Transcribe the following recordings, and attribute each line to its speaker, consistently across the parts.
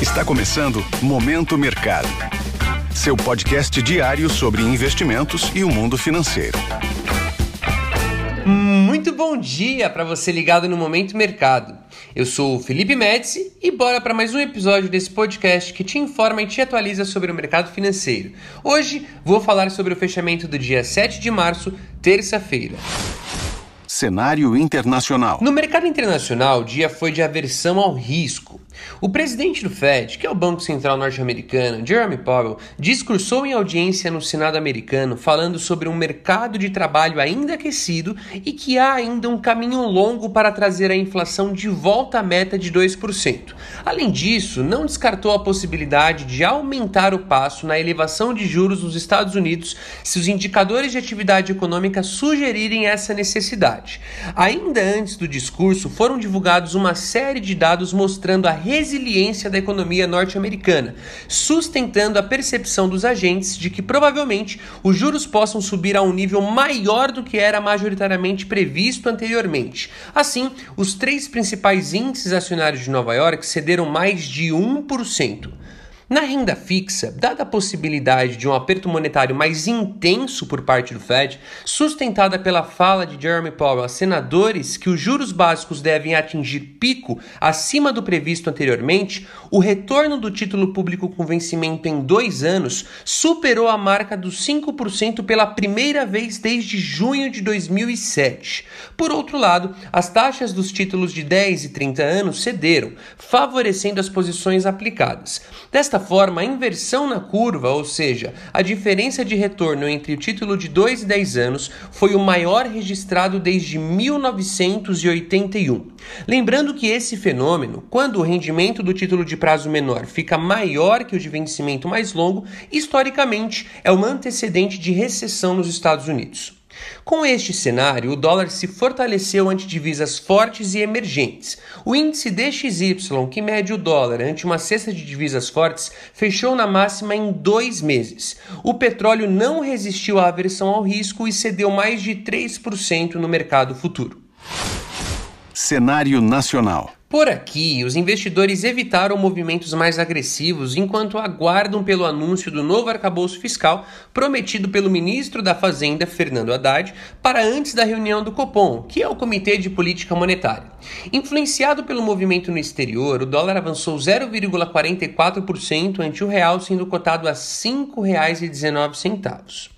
Speaker 1: Está começando Momento Mercado. Seu podcast diário sobre investimentos e o mundo financeiro.
Speaker 2: Muito bom dia para você ligado no Momento Mercado. Eu sou o Felipe Médici e bora para mais um episódio desse podcast que te informa e te atualiza sobre o mercado financeiro. Hoje vou falar sobre o fechamento do dia 7 de março, terça-feira.
Speaker 1: Cenário internacional.
Speaker 2: No mercado internacional, o dia foi de aversão ao risco. O presidente do Fed, que é o Banco Central norte-americano, Jeremy Powell, discursou em audiência no Senado americano falando sobre um mercado de trabalho ainda aquecido e que há ainda um caminho longo para trazer a inflação de volta à meta de 2%. Além disso, não descartou a possibilidade de aumentar o passo na elevação de juros nos Estados Unidos se os indicadores de atividade econômica sugerirem essa necessidade. Ainda antes do discurso, foram divulgados uma série de dados mostrando a resiliência da economia norte-americana, sustentando a percepção dos agentes de que provavelmente os juros possam subir a um nível maior do que era majoritariamente previsto anteriormente. Assim, os três principais índices acionários de Nova York cederam mais de 1%. Na renda fixa, dada a possibilidade de um aperto monetário mais intenso por parte do Fed, sustentada pela fala de Jeremy Powell a senadores que os juros básicos devem atingir pico acima do previsto anteriormente, o retorno do título público com vencimento em dois anos superou a marca dos 5% pela primeira vez desde junho de 2007. Por outro lado, as taxas dos títulos de 10 e 30 anos cederam, favorecendo as posições aplicadas. Desta Desta forma, a inversão na curva, ou seja, a diferença de retorno entre o título de 2 e 10 anos, foi o maior registrado desde 1981. Lembrando que esse fenômeno, quando o rendimento do título de prazo menor fica maior que o de vencimento mais longo, historicamente é um antecedente de recessão nos Estados Unidos. Com este cenário, o dólar se fortaleceu ante divisas fortes e emergentes. O índice DXY, que mede o dólar ante uma cesta de divisas fortes, fechou na máxima em dois meses. O petróleo não resistiu à aversão ao risco e cedeu mais de 3% no mercado futuro.
Speaker 1: Cenário nacional.
Speaker 2: Por aqui, os investidores evitaram movimentos mais agressivos enquanto aguardam pelo anúncio do novo arcabouço fiscal prometido pelo ministro da Fazenda, Fernando Haddad, para antes da reunião do Copom, que é o Comitê de Política Monetária. Influenciado pelo movimento no exterior, o dólar avançou 0,44% ante o real, sendo cotado a R$ 5,19.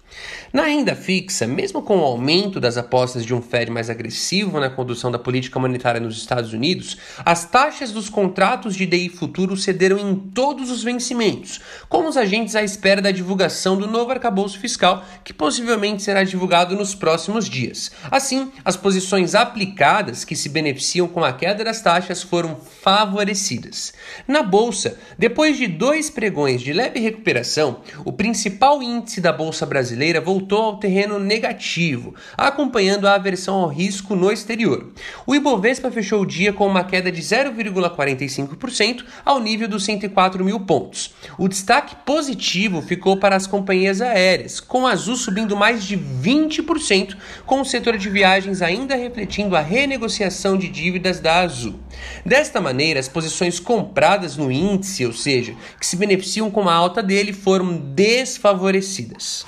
Speaker 2: Na renda fixa, mesmo com o aumento das apostas de um Fed mais agressivo na condução da política monetária nos Estados Unidos, as taxas dos contratos de DI futuro cederam em todos os vencimentos, com os agentes à espera da divulgação do novo arcabouço fiscal, que possivelmente será divulgado nos próximos dias. Assim, as posições aplicadas que se beneficiam com a queda das taxas foram favorecidas. Na bolsa, depois de dois pregões de leve recuperação, o principal índice da bolsa brasileira voltou voltou ao terreno negativo, acompanhando a aversão ao risco no exterior. O Ibovespa fechou o dia com uma queda de 0,45% ao nível dos 104 mil pontos. O destaque positivo ficou para as companhias aéreas, com a Azul subindo mais de 20%, com o setor de viagens ainda refletindo a renegociação de dívidas da Azul. Desta maneira, as posições compradas no índice, ou seja, que se beneficiam com a alta dele, foram desfavorecidas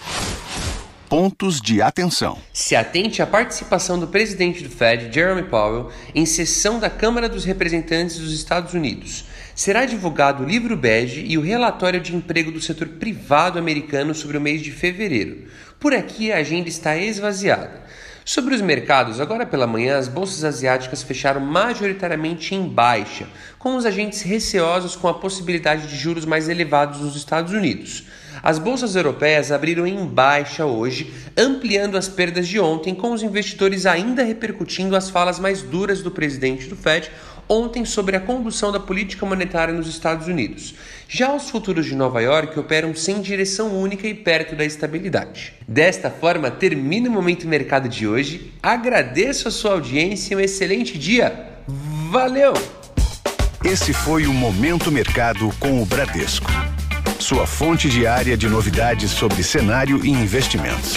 Speaker 1: pontos de atenção.
Speaker 2: Se atente à participação do presidente do Fed, Jeremy Powell, em sessão da Câmara dos Representantes dos Estados Unidos. Será divulgado o livro bege e o relatório de emprego do setor privado americano sobre o mês de fevereiro. Por aqui a agenda está esvaziada. Sobre os mercados, agora pela manhã, as bolsas asiáticas fecharam majoritariamente em baixa, com os agentes receosos com a possibilidade de juros mais elevados nos Estados Unidos. As bolsas europeias abriram em baixa hoje, ampliando as perdas de ontem, com os investidores ainda repercutindo as falas mais duras do presidente do Fed ontem sobre a condução da política monetária nos Estados Unidos. Já os futuros de Nova York operam sem direção única e perto da estabilidade. Desta forma, termina o Momento Mercado de hoje. Agradeço a sua audiência e um excelente dia. Valeu!
Speaker 1: Esse foi o Momento Mercado com o Bradesco. Sua fonte diária de novidades sobre cenário e investimentos.